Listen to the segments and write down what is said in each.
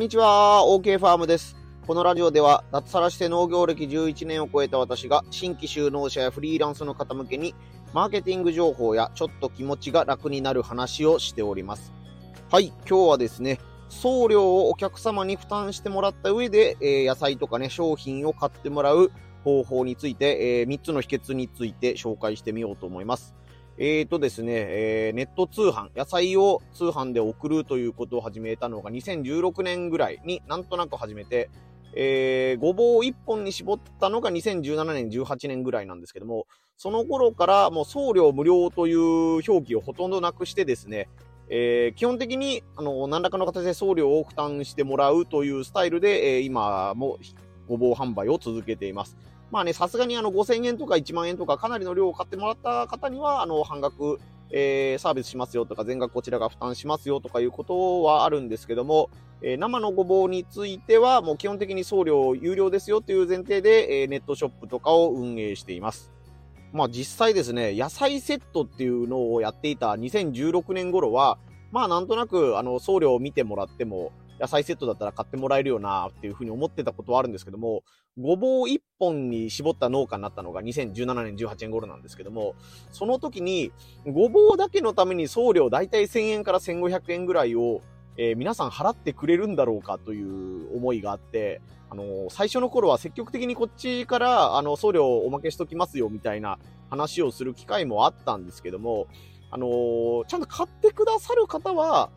んにちは、OK ファームです。このラジオでは、脱サラして農業歴11年を超えた私が、新規就農者やフリーランスの方向けに、マーケティング情報やちょっと気持ちが楽になる話をしております。はい、今日はですね、送料をお客様に負担してもらった上で、えー、野菜とかね、商品を買ってもらう方法について、えー、3つの秘訣について紹介してみようと思います。えーとですね、えー、ネット通販、野菜を通販で送るということを始めたのが2016年ぐらいになんとなく始めて、えー、ごぼうを1本に絞ったのが2017年、18年ぐらいなんですけども、その頃からもう送料無料という表記をほとんどなくしてですね、えー、基本的に、あの、何らかの形で送料を負担してもらうというスタイルで、えー、今もごぼう販売を続けています。まあね、さすがにあの5000円とか1万円とかかなりの量を買ってもらった方には、あの、半額、えー、サービスしますよとか、全額こちらが負担しますよとかいうことはあるんですけども、えー、生のごぼうについては、もう基本的に送料有料ですよという前提で、えー、ネットショップとかを運営しています。まあ実際ですね、野菜セットっていうのをやっていた2016年頃は、まあなんとなく、あの、送料を見てもらっても、野菜セットだったら買ってもらえるよなっていうふうに思ってたことはあるんですけども、ごぼう1本に絞った農家になったのが2017年18年頃なんですけども、その時に、ごぼうだけのために送料だいたい1000円から1500円ぐらいを、えー、皆さん払ってくれるんだろうかという思いがあって、あのー、最初の頃は積極的にこっちから、あの、送料おまけしときますよみたいな話をする機会もあったんですけども、あのー、ちゃんと買ってくださる方は、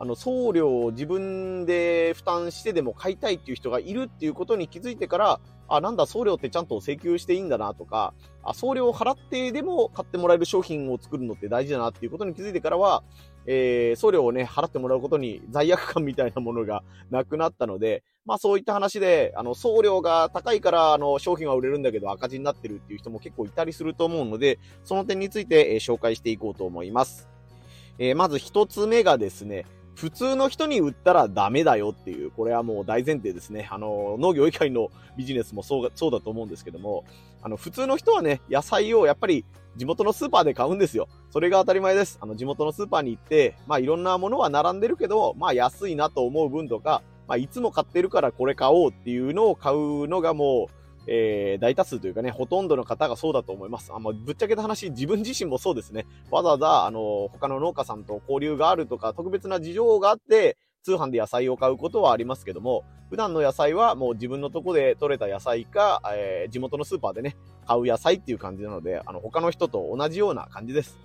あの、送料を自分で負担してでも買いたいっていう人がいるっていうことに気づいてから、あ、なんだ、送料ってちゃんと請求していいんだなとか、あ、送料を払ってでも買ってもらえる商品を作るのって大事だなっていうことに気づいてからは、えー、送料をね、払ってもらうことに罪悪感みたいなものがなくなったので、まあそういった話で、あの、送料が高いから、あの、商品は売れるんだけど赤字になってるっていう人も結構いたりすると思うので、その点について、えー、紹介していこうと思います。えー、まず一つ目がですね、普通の人に売ったらダメだよっていう、これはもう大前提ですね。あの、農業以外のビジネスもそうそうだと思うんですけども、あの、普通の人はね、野菜をやっぱり地元のスーパーで買うんですよ。それが当たり前です。あの、地元のスーパーに行って、まあいろんなものは並んでるけど、まあ安いなと思う分とか、まあいつも買ってるからこれ買おうっていうのを買うのがもう、えー、大多数というかね、ほとんどの方がそうだと思います。あ、まぶっちゃけた話、自分自身もそうですね。わざわざ、あの、他の農家さんと交流があるとか、特別な事情があって、通販で野菜を買うことはありますけども、普段の野菜はもう自分のとこで採れた野菜か、えー、地元のスーパーでね、買う野菜っていう感じなので、あの、他の人と同じような感じです。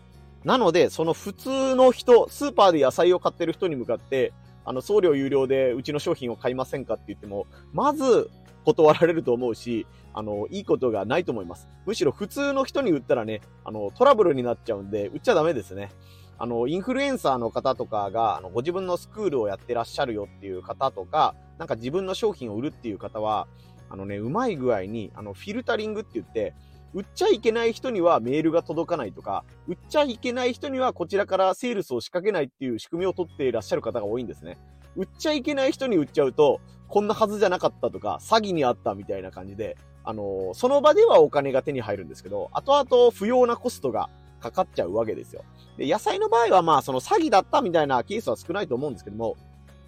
なので、その普通の人、スーパーで野菜を買ってる人に向かって、あの、送料有料でうちの商品を買いませんかって言っても、まず、断られると思うし、あの、いいことがないと思います。むしろ普通の人に売ったらね、あの、トラブルになっちゃうんで、売っちゃダメですね。あの、インフルエンサーの方とかが、あの、ご自分のスクールをやってらっしゃるよっていう方とか、なんか自分の商品を売るっていう方は、あのね、うまい具合に、あの、フィルタリングって言って、売っちゃいけない人にはメールが届かないとか、売っちゃいけない人にはこちらからセールスを仕掛けないっていう仕組みを取っていらっしゃる方が多いんですね。売っちゃいけない人に売っちゃうと、こんなはずじゃなかったとか、詐欺にあったみたいな感じで、あの、その場ではお金が手に入るんですけど、後々不要なコストがかかっちゃうわけですよ。で、野菜の場合はまあ、その詐欺だったみたいなケースは少ないと思うんですけども、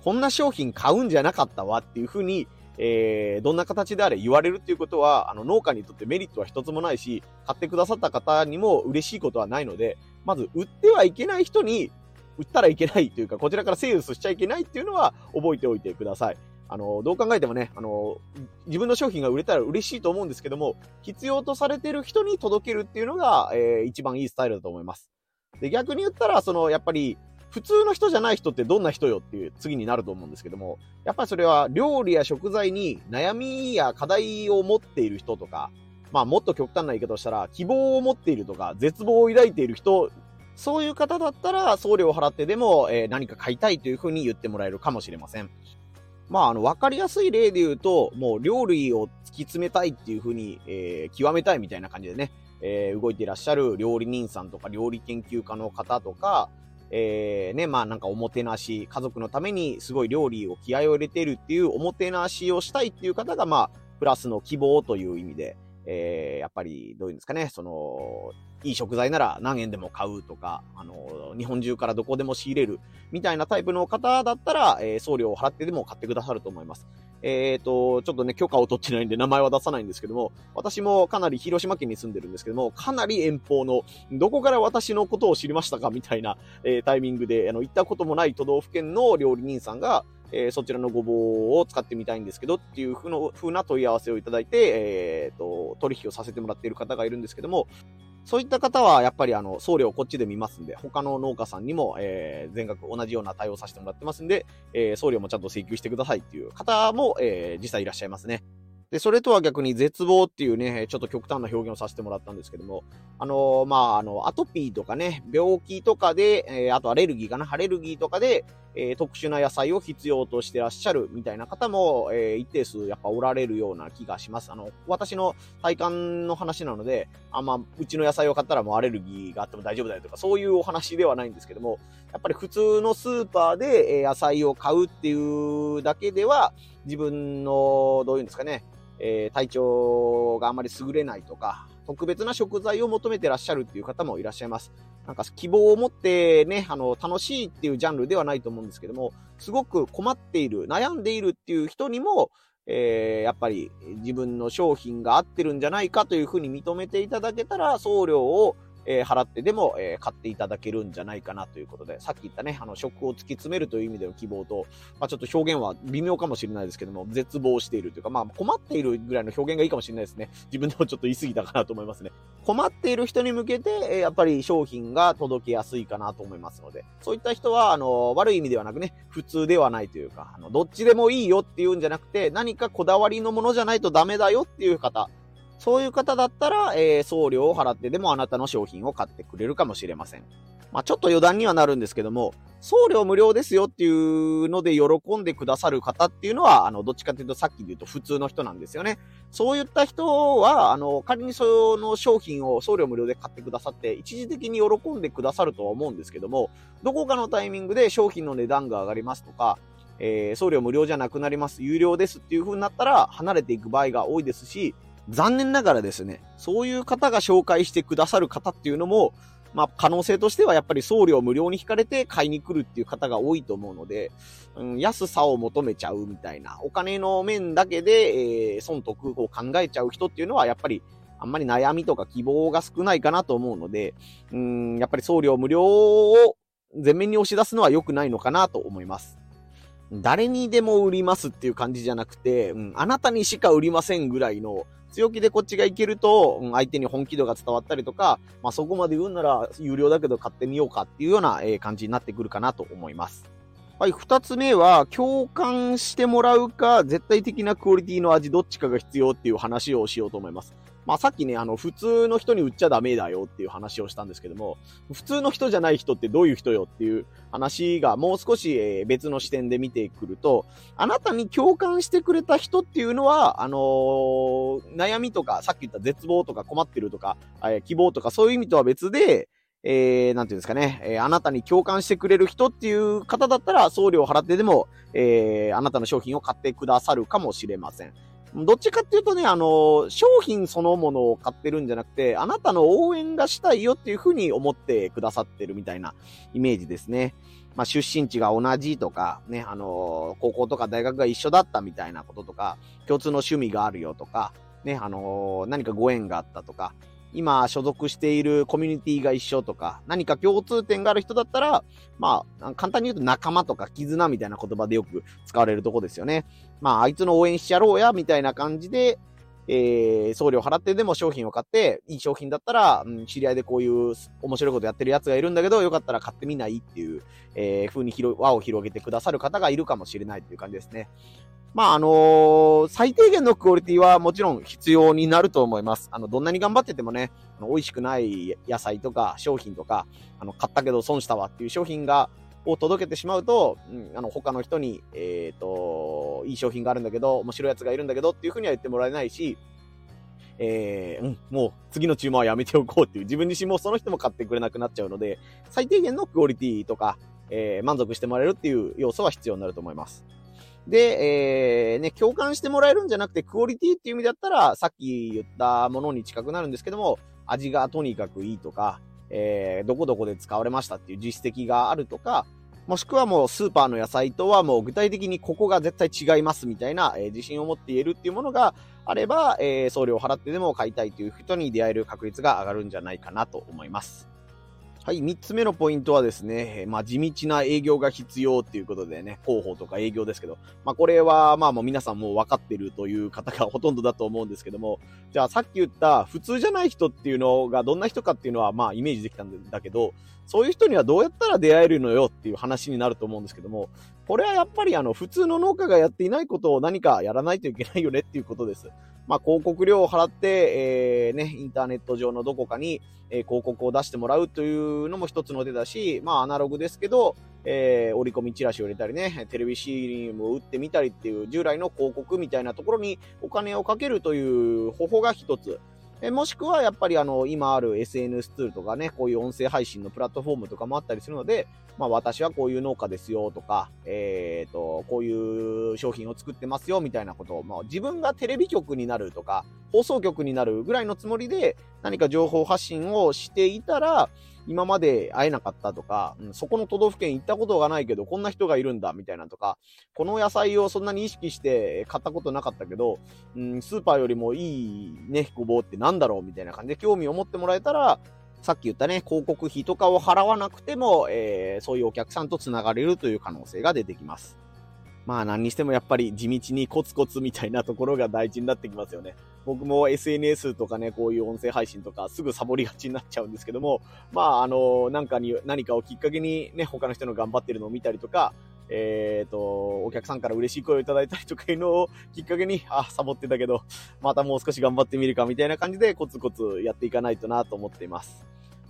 こんな商品買うんじゃなかったわっていうふうに、えー、どんな形であれ言われるっていうことは、あの、農家にとってメリットは一つもないし、買ってくださった方にも嬉しいことはないので、まず、売ってはいけない人に売ったらいけないというか、こちらからセールスしちゃいけないっていうのは覚えておいてください。あの、どう考えてもね、あの、自分の商品が売れたら嬉しいと思うんですけども、必要とされてる人に届けるっていうのが、えー、一番いいスタイルだと思います。で、逆に言ったら、その、やっぱり、普通の人じゃない人ってどんな人よっていう次になると思うんですけども、やっぱりそれは料理や食材に悩みや課題を持っている人とか、まあもっと極端な言い方をしたら、希望を持っているとか、絶望を抱いている人そういう方だったら送料を払ってでも、えー、何か買いたいというふうに言ってもらえるかもしれません。まあ、あの、わかりやすい例で言うと、もう料理を突き詰めたいっていうふうに、えー、極めたいみたいな感じでね、えー、動いていらっしゃる料理人さんとか料理研究家の方とか、えー、ね、まあなんかおもてなし、家族のためにすごい料理を気合を入れてるっていうおもてなしをしたいっていう方が、まあ、プラスの希望という意味で、えー、やっぱり、どういうんですかね、その、いい食材なら何円でも買うとか、あの、日本中からどこでも仕入れるみたいなタイプの方だったら、えー、送料を払ってでも買ってくださると思います。えっ、ー、と、ちょっとね、許可を取ってないんで名前は出さないんですけども、私もかなり広島県に住んでるんですけども、かなり遠方の、どこから私のことを知りましたかみたいな、えー、タイミングで、あの、行ったこともない都道府県の料理人さんが、えー、そちらのごぼうを使ってみたいんですけどっていうふうの風な問い合わせをいただいて、えっ、ー、と、取引をさせてもらっている方がいるんですけども、そういった方は、やっぱりあの、送料こっちで見ますんで、他の農家さんにも、えー、全額同じような対応させてもらってますんで、えー、送料もちゃんと請求してくださいっていう方も、えー、実際いらっしゃいますね。で、それとは逆に絶望っていうね、ちょっと極端な表現をさせてもらったんですけども、あのー、まあ、あの、アトピーとかね、病気とかで、えー、あとアレルギーかな、アレルギーとかで、え、特殊な野菜を必要としてらっしゃるみたいな方も、え、一定数やっぱおられるような気がします。あの、私の体感の話なので、あんま、うちの野菜を買ったらもうアレルギーがあっても大丈夫だよとか、そういうお話ではないんですけども、やっぱり普通のスーパーで野菜を買うっていうだけでは、自分の、どういうんですかね、え、体調があまり優れないとか、特別な食材を求めてらっしゃるっていう方もいらっしゃいます。なんか希望を持ってね、あの、楽しいっていうジャンルではないと思うんですけども、すごく困っている、悩んでいるっていう人にも、えー、やっぱり自分の商品が合ってるんじゃないかというふうに認めていただけたら、送料をえー、払ってでも、え、買っていただけるんじゃないかなということで、さっき言ったね、あの、食を突き詰めるという意味での希望と、まあ、ちょっと表現は微妙かもしれないですけども、絶望しているというか、まあ、困っているぐらいの表現がいいかもしれないですね。自分でもちょっと言い過ぎたかなと思いますね。困っている人に向けて、え、やっぱり商品が届けやすいかなと思いますので、そういった人は、あの、悪い意味ではなくね、普通ではないというか、あの、どっちでもいいよっていうんじゃなくて、何かこだわりのものじゃないとダメだよっていう方、そういう方だったら、えー、送料を払ってでもあなたの商品を買ってくれるかもしれません。まあ、ちょっと余談にはなるんですけども、送料無料ですよっていうので喜んでくださる方っていうのは、あの、どっちかというとさっきで言うと普通の人なんですよね。そういった人は、あの、仮にその商品を送料無料で買ってくださって、一時的に喜んでくださるとは思うんですけども、どこかのタイミングで商品の値段が上がりますとか、えー、送料無料じゃなくなります、有料ですっていう風になったら、離れていく場合が多いですし、残念ながらですね、そういう方が紹介してくださる方っていうのも、まあ、可能性としてはやっぱり送料無料に引かれて買いに来るっていう方が多いと思うので、うん、安さを求めちゃうみたいな、お金の面だけで、えー、損得を考えちゃう人っていうのはやっぱりあんまり悩みとか希望が少ないかなと思うので、うん、やっぱり送料無料を全面に押し出すのは良くないのかなと思います。誰にでも売りますっていう感じじゃなくて、うん、あなたにしか売りませんぐらいの強気でこっちがいけると、相手に本気度が伝わったりとか、まあ、そこまで言うなら有料だけど買ってみようかっていうような、え、感じになってくるかなと思います。はい、二つ目は、共感してもらうか、絶対的なクオリティの味、どっちかが必要っていう話をしようと思います。まあさっきね、あの、普通の人に売っちゃダメだよっていう話をしたんですけども、普通の人じゃない人ってどういう人よっていう話がもう少し、別の視点で見てくると、あなたに共感してくれた人っていうのは、あのー、悩みとか、さっき言った絶望とか困ってるとか、え希望とかそういう意味とは別で、えー、なんていうんですかね、えー、あなたに共感してくれる人っていう方だったら、送料を払ってでも、えー、あなたの商品を買ってくださるかもしれません。どっちかっていうとね、あの、商品そのものを買ってるんじゃなくて、あなたの応援がしたいよっていうふうに思ってくださってるみたいなイメージですね。まあ、出身地が同じとか、ね、あの、高校とか大学が一緒だったみたいなこととか、共通の趣味があるよとか、ね、あの、何かご縁があったとか、今所属しているコミュニティが一緒とか、何か共通点がある人だったら、まあ、簡単に言うと仲間とか絆みたいな言葉でよく使われるとこですよね。まあ、あいつの応援しちゃろうや、みたいな感じで、えー、送料払ってでも商品を買って、いい商品だったら、うん、知り合いでこういう面白いことやってるやつがいるんだけど、よかったら買ってみないっていう、えー、風に輪を広げてくださる方がいるかもしれないっていう感じですね。まあ、あのー、最低限のクオリティはもちろん必要になると思います。あの、どんなに頑張っててもね、あの美味しくない野菜とか商品とか、あの、買ったけど損したわっていう商品が、を届けてしまうと、うん、あの、他の人に、えっ、ー、と、いい商品があるんだけど、面白いやつがいるんだけどっていうふうには言ってもらえないし、えー、うん、もう次の注文はやめておこうっていう、自分自身もその人も買ってくれなくなっちゃうので、最低限のクオリティとか、えー、満足してもらえるっていう要素は必要になると思います。で、えー、ね、共感してもらえるんじゃなくて、クオリティっていう意味だったら、さっき言ったものに近くなるんですけども、味がとにかくいいとか、えー、どこどこで使われましたっていう実績があるとか、もしくはもうスーパーの野菜とはもう具体的にここが絶対違いますみたいな、えー、自信を持って言えるっていうものがあれば、えー、送料を払ってでも買いたいという人に出会える確率が上がるんじゃないかなと思います。はい、3つ目のポイントはですね、まあ、地道な営業が必要っていうことでね、広報とか営業ですけど、まあ、これは、まあ、もう皆さんもう分かってるという方がほとんどだと思うんですけども、じゃあさっき言った普通じゃない人っていうのがどんな人かっていうのは、まあ、イメージできたんだけど、そういう人にはどうやったら出会えるのよっていう話になると思うんですけども、これはやっぱりあの、普通の農家がやっていないことを何かやらないといけないよねっていうことです。まあ、広告料を払って、えー、ね、インターネット上のどこかに、え、広告を出してもらうというのも一つの手だし、まあ、アナログですけど、えー、折り込みチラシを入れたりね、テレビ CM を打ってみたりっていう従来の広告みたいなところにお金をかけるという方法が一つ。えもしくはやっぱりあの、今ある SNS ツールとかね、こういう音声配信のプラットフォームとかもあったりするので、まあ私はこういう農家ですよとか、えっ、ー、と、こういう商品を作ってますよみたいなことを、まあ自分がテレビ局になるとか、放送局になるぐらいのつもりで何か情報発信をしていたら、今まで会えなかったとか、うん、そこの都道府県行ったことがないけど、こんな人がいるんだ、みたいなとか、この野菜をそんなに意識して買ったことなかったけど、うん、スーパーよりもいいね、ごぼうってなんだろうみたいな感じで興味を持ってもらえたら、さっき言ったね、広告費とかを払わなくても、えー、そういうお客さんと繋がれるという可能性が出てきます。まあ何にしてもやっぱり地道にコツコツみたいなところが大事になってきますよね。僕も SNS とかね、こういう音声配信とかすぐサボりがちになっちゃうんですけども、まああの、なんかに、何かをきっかけにね、他の人の頑張ってるのを見たりとか、えっ、ー、と、お客さんから嬉しい声をいただいたりとかいうのをきっかけに、あ、サボってたけど、またもう少し頑張ってみるかみたいな感じでコツコツやっていかないとなと思っています。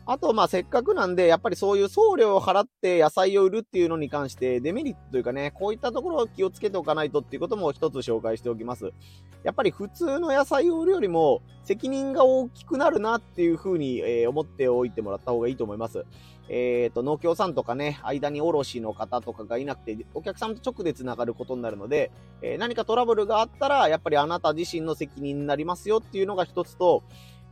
あと、ま、せっかくなんで、やっぱりそういう送料を払って野菜を売るっていうのに関して、デメリットというかね、こういったところを気をつけておかないとっていうことも一つ紹介しておきます。やっぱり普通の野菜を売るよりも、責任が大きくなるなっていうふうに、え、思っておいてもらった方がいいと思います。えっ、ー、と、農協さんとかね、間に卸の方とかがいなくて、お客さんと直で繋がることになるので、えー、何かトラブルがあったら、やっぱりあなた自身の責任になりますよっていうのが一つと、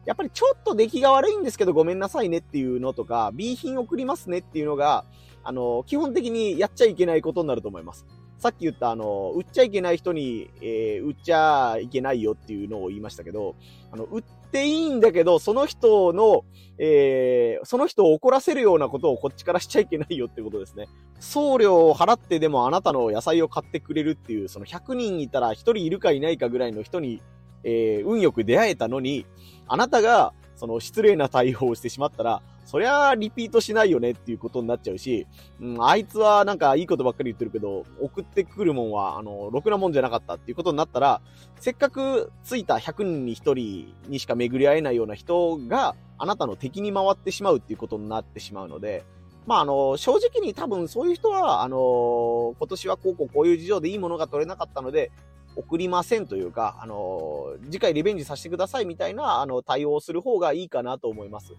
やっぱりちょっと出来が悪いんですけどごめんなさいねっていうのとか、B 品送りますねっていうのが、あの、基本的にやっちゃいけないことになると思います。さっき言ったあの、売っちゃいけない人に、えー、売っちゃいけないよっていうのを言いましたけど、あの、売っていいんだけど、その人の、えー、その人を怒らせるようなことをこっちからしちゃいけないよってことですね。送料を払ってでもあなたの野菜を買ってくれるっていう、その100人いたら1人いるかいないかぐらいの人に、えー、運よく出会えたのに、あなたが、その失礼な対応をしてしまったら、そりゃリピートしないよねっていうことになっちゃうし、うん、あいつはなんかいいことばっかり言ってるけど、送ってくるもんは、あの、ろくなもんじゃなかったっていうことになったら、せっかくついた100人に1人にしか巡り合えないような人が、あなたの敵に回ってしまうっていうことになってしまうので、まあ、あの、正直に多分そういう人は、あの、今年はこうこうこういう事情でいいものが取れなかったので、送りませんというか、あの次回リベンジさせてくださいみたいな、あの、対応する方がいいかなと思います。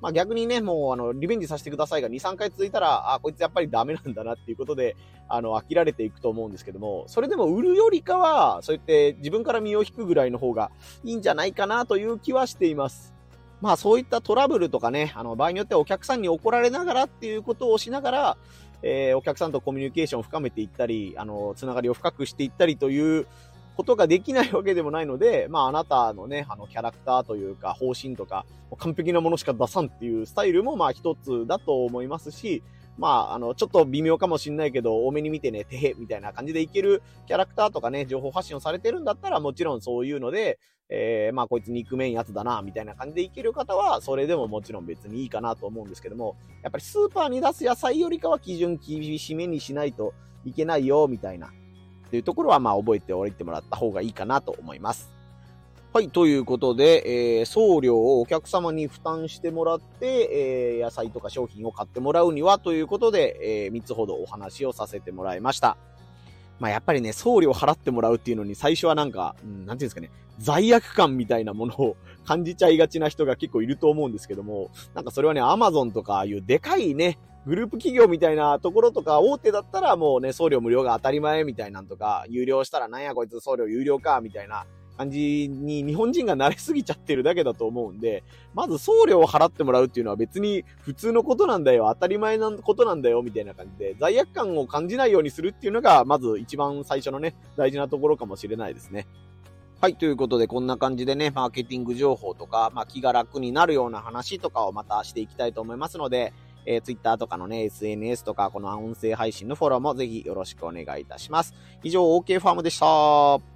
まあ逆にね、もう、あの、リベンジさせてくださいが2、3回続いたら、あ、こいつやっぱりダメなんだなっていうことで、あの、飽きられていくと思うんですけども、それでも売るよりかは、そうやって自分から身を引くぐらいの方がいいんじゃないかなという気はしています。まあそういったトラブルとかね、あの、場合によってはお客さんに怒られながらっていうことをしながら、えー、お客さんとコミュニケーションを深めていったり、あの、つながりを深くしていったりという、ことができないわけでもないので、まあ、あなたのね、あの、キャラクターというか、方針とか、完璧なものしか出さんっていうスタイルも、まあ、一つだと思いますし、まあ、あの、ちょっと微妙かもしんないけど、多めに見てね、てへ、みたいな感じでいけるキャラクターとかね、情報発信をされてるんだったら、もちろんそういうので、えー、まあ、こいつ憎めんやつだな、みたいな感じでいける方は、それでももちろん別にいいかなと思うんですけども、やっぱりスーパーに出す野菜よりかは基準厳しめにしないといけないよ、みたいな。っていうところは、まあ、覚えておいてもらった方がいいかなと思います。はい、ということで、えー、送料をお客様に負担してもらって、えー、野菜とか商品を買ってもらうにはということで、えー、3つほどお話をさせてもらいました。まあ、やっぱりね、送料払ってもらうっていうのに最初はなんか、うん、なんていうんですかね、罪悪感みたいなものを感じちゃいがちな人が結構いると思うんですけども、なんかそれはね、アマゾンとかいうでかいね、グループ企業みたいなところとか、大手だったらもうね、送料無料が当たり前みたいなんとか、有料したらなんやこいつ送料有料か、みたいな感じに日本人が慣れすぎちゃってるだけだと思うんで、まず送料を払ってもらうっていうのは別に普通のことなんだよ、当たり前なことなんだよ、みたいな感じで、罪悪感を感じないようにするっていうのが、まず一番最初のね、大事なところかもしれないですね。はい。ということで、こんな感じでね、マーケティング情報とか、まあ、気が楽になるような話とかをまたしていきたいと思いますので、えー、Twitter とかのね、SNS とか、この音声配信のフォローもぜひよろしくお願いいたします。以上、OK ファームでした。